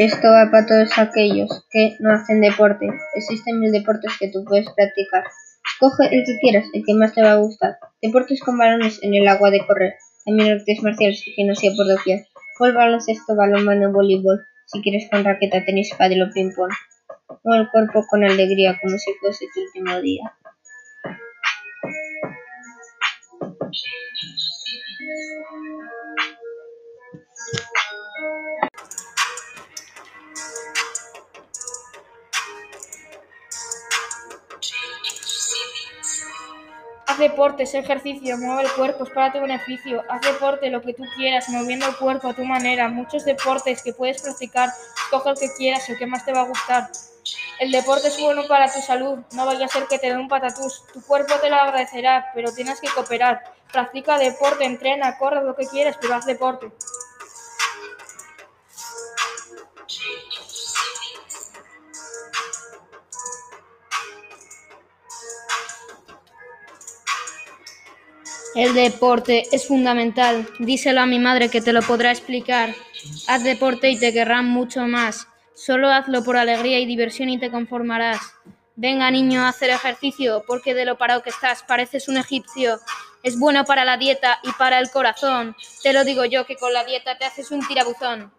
Esto va para todos aquellos que no hacen deporte. Existen mil deportes que tú puedes practicar. Escoge el que quieras, el que más te va a gustar. Deportes con balones en el agua de correr. También artes marciales y gimnasia por doquier. Fútbol, baloncesto, balonmano, voleibol. Si quieres con raqueta, tenis, pádel o ping-pong. Mueve el cuerpo con alegría como si fuese tu último día. Haz deporte, es ejercicio, mueve el cuerpo, es para tu beneficio. Haz deporte, lo que tú quieras, moviendo el cuerpo a tu manera. Muchos deportes que puedes practicar, escoge el que quieras, el que más te va a gustar. El deporte es bueno para tu salud, no vaya a ser que te dé un patatús. Tu cuerpo te lo agradecerá, pero tienes que cooperar. Practica deporte, entrena, corre lo que quieras, pero haz deporte. El deporte es fundamental. Díselo a mi madre que te lo podrá explicar. Haz deporte y te querrán mucho más. Solo hazlo por alegría y diversión y te conformarás. Venga, niño, a hacer ejercicio, porque de lo parado que estás pareces un egipcio. Es bueno para la dieta y para el corazón. Te lo digo yo que con la dieta te haces un tirabuzón.